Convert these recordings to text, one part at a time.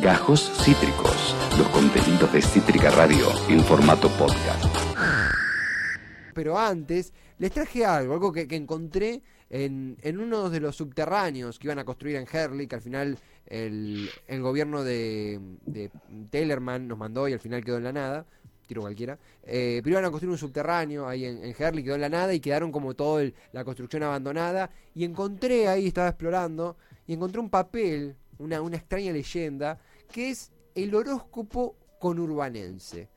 Gajos Cítricos, los contenidos de Cítrica Radio en formato podcast. Pero antes, les traje algo, algo que, encontré en, en, uno de los subterráneos que iban a construir en Herley, que al final el, el gobierno de, de Tellerman nos mandó y al final quedó en la nada tiro cualquiera, eh, pero iban a construir un subterráneo ahí en, en Herley, quedó en la nada y quedaron como toda la construcción abandonada. Y encontré ahí, estaba explorando, y encontré un papel, una, una extraña leyenda, que es el horóscopo conurbanense.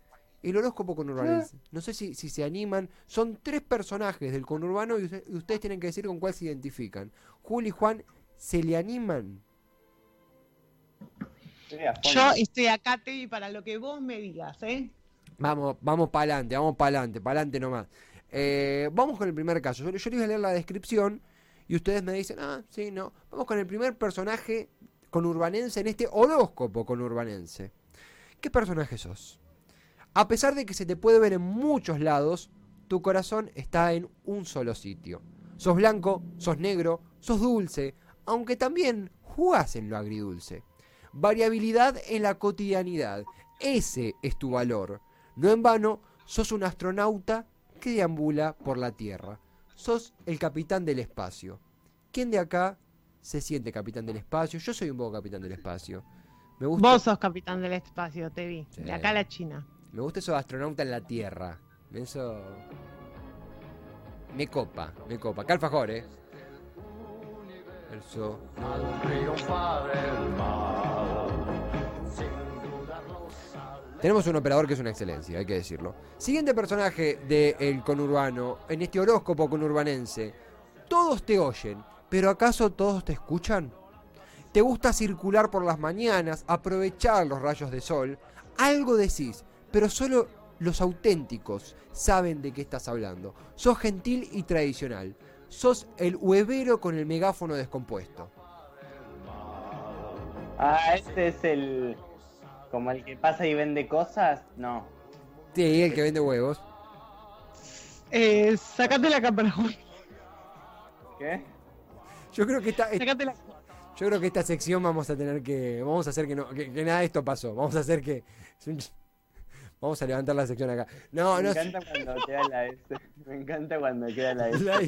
El horóscopo conurbanense. No sé si, si se animan. Son tres personajes del conurbano y, usted, y ustedes tienen que decir con cuál se identifican. Juli y Juan, ¿se le animan? Yo estoy acá, Tevi, para lo que vos me digas, ¿eh? Vamos, vamos para adelante, vamos para adelante, para adelante nomás. Eh, vamos con el primer caso. Yo, yo, les voy a leer la descripción y ustedes me dicen, ah, sí, no. Vamos con el primer personaje conurbanense en este horóscopo conurbanense. ¿Qué personaje sos? A pesar de que se te puede ver en muchos lados, tu corazón está en un solo sitio. Sos blanco, sos negro, sos dulce, aunque también jugás en lo agridulce. Variabilidad en la cotidianidad, ese es tu valor. No en vano, sos un astronauta que deambula por la Tierra. Sos el capitán del espacio. ¿Quién de acá se siente capitán del espacio? Yo soy un poco capitán del espacio. Me gusta... Vos sos capitán del espacio, te vi. Sí. De acá a la China. Me gusta eso de astronauta en la Tierra. Eso. Me copa, me copa. Calfajor, eh. Eso. Tenemos un operador que es una excelencia, hay que decirlo. Siguiente personaje del de conurbano, en este horóscopo conurbanense. Todos te oyen, pero ¿acaso todos te escuchan? ¿Te gusta circular por las mañanas, aprovechar los rayos de sol? Algo decís, pero solo los auténticos saben de qué estás hablando. Sos gentil y tradicional. Sos el huevero con el megáfono descompuesto. Ah, este es el, como el que pasa y vende cosas, no. Sí, el que vende huevos. Eh, sacate la cámara, ¿Qué? Yo creo que esta, la... yo creo que esta sección vamos a tener que, vamos a hacer que no, que, que nada de esto pasó. Vamos a hacer que, vamos a levantar la sección acá. No, Me no. encanta cuando queda la S. Me encanta cuando queda la S. La-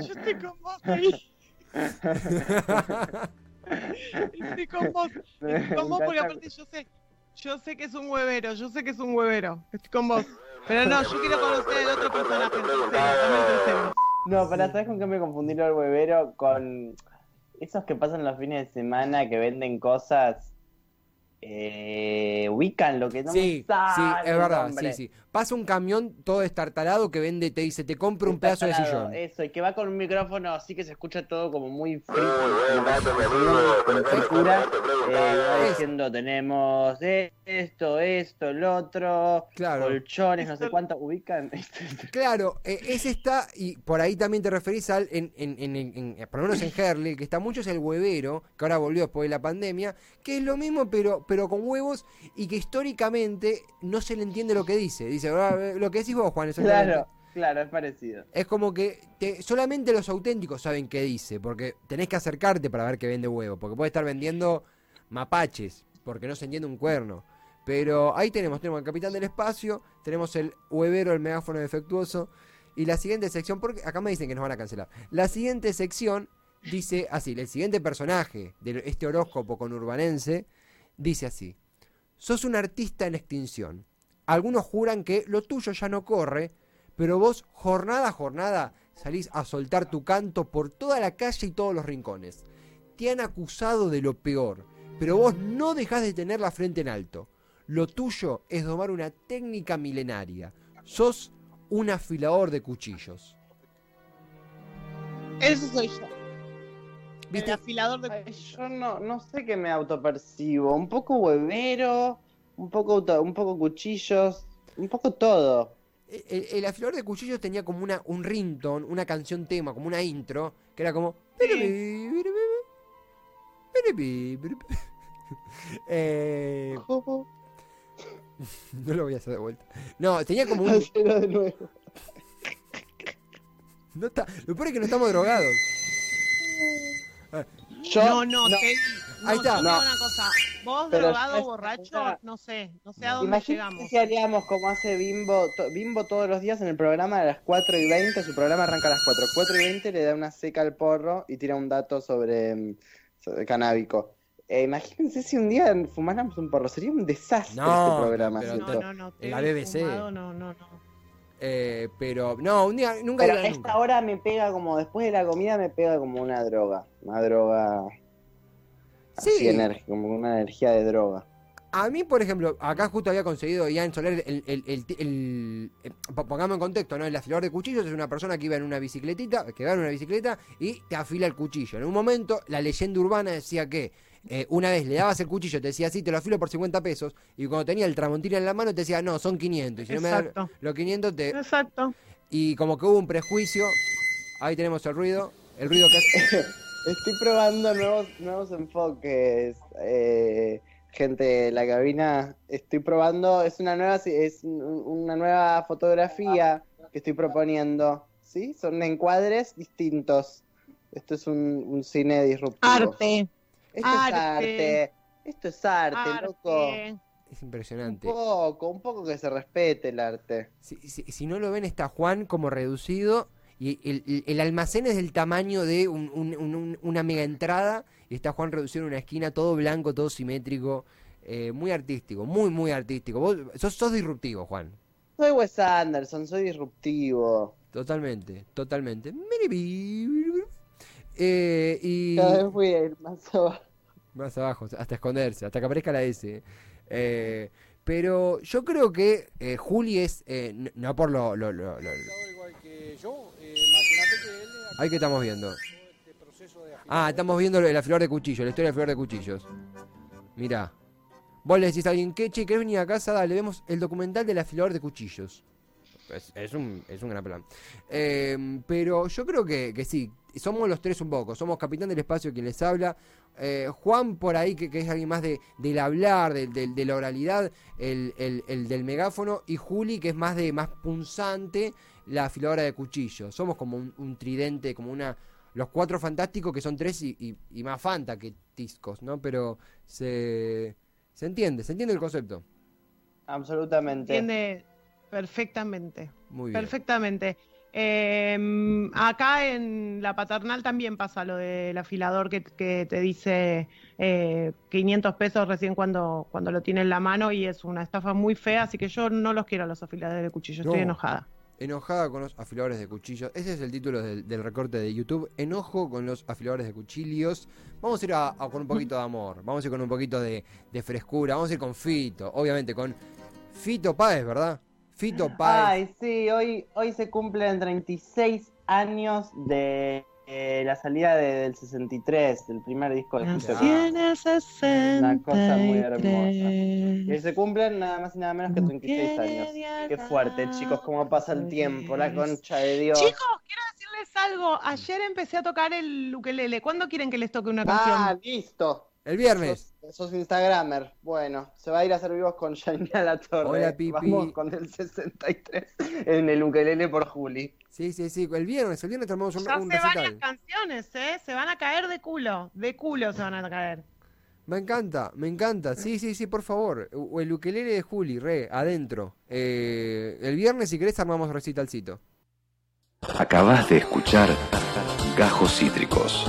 Yo estoy con vos ahí. Estoy con vos. Estoy con vos porque aparte yo sé, yo sé que es un huevero, yo sé que es un huevero. Estoy con vos. Pero no, yo quiero conocer el otro personaje, el tercero. No, pero ¿sabes con qué me confundí del huevero? Con esos que pasan los fines de semana que venden cosas. Eh, ubican lo que no Sí, me sale sí, es el verdad, sí, sí. Pasa un camión todo estartalado que vende, te dice, te compro un pedazo de sillón. Eso, y que va con un micrófono así que se escucha todo como muy frío. Con eh, Es- diciendo tenemos esto, esto, el otro, Claro. colchones, no sé cuánto ubican. Claro, eh, ese está, y por ahí también te referís al, en, en, en, en- en- por lo menos en Herley, que está mucho es el huevero, que ahora volvió después de la pandemia, que es lo mismo pero, pero con huevos y que históricamente no se le entiende lo que dice. Dice, "Ah, lo que decís vos, Juan, exactamente". claro, claro, es parecido. Es como que te- solamente los auténticos saben qué dice, porque tenés que acercarte para ver que vende huevo, porque puede estar vendiendo mapaches, porque no se entiende un cuerno. Pero ahí tenemos, tenemos el capitán del espacio, tenemos el huevero, el megáfono defectuoso, y la siguiente sección, porque acá me dicen que nos van a cancelar. La siguiente sección dice así, el siguiente personaje de este horóscopo conurbanense dice así, sos un artista en extinción. Algunos juran que lo tuyo ya no corre, pero vos jornada a jornada salís a soltar tu canto por toda la calle y todos los rincones. Te han acusado de lo peor, pero vos no dejás de tener la frente en alto. Lo tuyo es domar una técnica milenaria. Sos un afilador de cuchillos. Eso soy yo. ¿Viste? El afilador de Ay, yo no, no sé qué me autopercibo. Un poco huevero, un poco, un poco cuchillos, un poco todo. El, el afilador de cuchillos tenía como una, un ringtone, una canción tema, como una intro, que era como... Eh, no lo voy a hacer de vuelta. No, tenía como un... Hacelo de nuevo. No está, lo peor es que no estamos drogados. Yo, no, no, Teddy. No, Ahí está. yo No. una cosa. Vos Pero drogado, borracho, no sé, no sé a dónde Imagínate llegamos. si haríamos como hace Bimbo, to- Bimbo todos los días en el programa a las 4 y 20, su programa arranca a las 4, 4 y 20 le da una seca al porro y tira un dato sobre, mm, sobre canábico. Eh, imagínense si un día fumáramos un porro, sería un desastre No, este programa. pero. No, no, no. en la BBC. fumado, No, no, no. Eh, pero, no, un día, nunca Pero esta nunca. hora me pega como, después de la comida me pega como una droga, una droga así Sí, ener- como una energía de droga. a mí, por ejemplo, acá justo había conseguido Ian Soler el, el, el, el- eh, po- pongamos en contexto, ¿no? El afilador de cuchillos es una persona que iba en una bicicletita, que va en una bicicleta y te afila el cuchillo. En un momento, la leyenda urbana decía que eh, una vez le dabas el cuchillo, te decía, sí, te lo afilo por 50 pesos, y cuando tenía el tramontina en la mano te decía, no, son 500, y si no me das Exacto. los 500 te... Exacto. Y como que hubo un prejuicio, ahí tenemos el ruido, el ruido que hace... Estoy probando nuevos, nuevos enfoques, eh, gente de la cabina. Estoy probando, es una nueva, es un- una nueva fotografía que estoy proponiendo. ¿Sí? Son encuadres distintos. Esto es un, un cine disruptivo. Arte. Esto es arte. arte. Esto es arte, loco. Arte. Es Un impresionante. poco, un poco que se respete el arte. Si, si- si no lo ven, está Juan como reducido. Y el, el- almacén es del tamaño de un- un- un- un- una mega entrada. Y está Juan reducido en una esquina, todo blanco, todo simétrico. eh, muy artístico, muy, muy artístico. Vos sos, sos disruptivo, Juan. Soy Wes Anderson, soy disruptivo. Totalmente, totalmente. Eh, y Cada vez voy a ir más abajo. más abajo, hasta esconderse, hasta que aparezca la S. Eh, pero yo creo que eh, Juli es, eh, no por lo, lo- lo- lo- Ahí que estamos viendo. Ah, estamos viendo la flor de cuchillo, la historia de flor de cuchillos. Mirá. Vos le decís a alguien, ¿qué, che, querés venir a casa? Dale, vemos el documental de la flor de cuchillos. Es, un, es un gran plan. Eh, pero yo creo que, que sí, somos los tres un poco. Somos Capitán del Espacio quien les habla. Eh, Juan por ahí, que, que es alguien más de, del hablar, del- del- de, la oralidad, el, el- el del megáfono. Y Juli, que es más de más punzante, la afiladora de cuchillos. Somos como un, un tridente, como una... Los cuatro fantásticos, que son tres y, y- y más fanta que tiscos, ¿no? Pero se, se entiende, se entiende el concepto. Absolutamente. Entiende perfectamente. Muy bien. Perfectamente. Eh, acá en la paternal también pasa lo del afilador que, que te dice eh, 500 pesos recién cuando, cuando lo tiene en la mano y es una estafa muy fea, así que yo no los quiero a los afiladores de cuchillo, estoy No. enojada. Enojada con los afiladores de cuchillos. Ese es el título del, recorte de YouTube. Enojo con los afiladores de cuchillos. Vamos a ir con un poquito de amor. Vamos a ir con un poquito de, de frescura. Vamos a ir con Fito. Obviamente con Fito Páez, ¿verdad? Fito Páez. Ay, sí, hoy, hoy se cumplen 36 años de eh, la salida de- del 63, del primer disco de Fito. Ah. Una cosa muy hermosa. 63. Y se cumplen nada más y nada menos que 36 años. Qué fuerte, chicos, cómo pasa el tiempo, la concha de Dios. Chicos, quiero decirles algo. Ayer empecé a tocar el ukelele. ¿Cuándo quieren que les toque una canción? Ah, listo. El viernes. Sos, sos Instagramer. Bueno, se va a ir a hacer vivos con Janina La Torre. Hola, Pipi. Vamos con el 63 en el ukelele por Juli. Sí, sí, sí. El viernes. El viernes tenemos un, Ya un varias recital. canciones, ¿eh? Se van a caer de culo. De culo se van a caer. Me encanta, me encanta. Sí, sí, sí, por favor. O El ukelele de Juli, re, adentro. Eh, el viernes, si querés, armamos recitalcito. Acabas de escuchar Gajos Cítricos.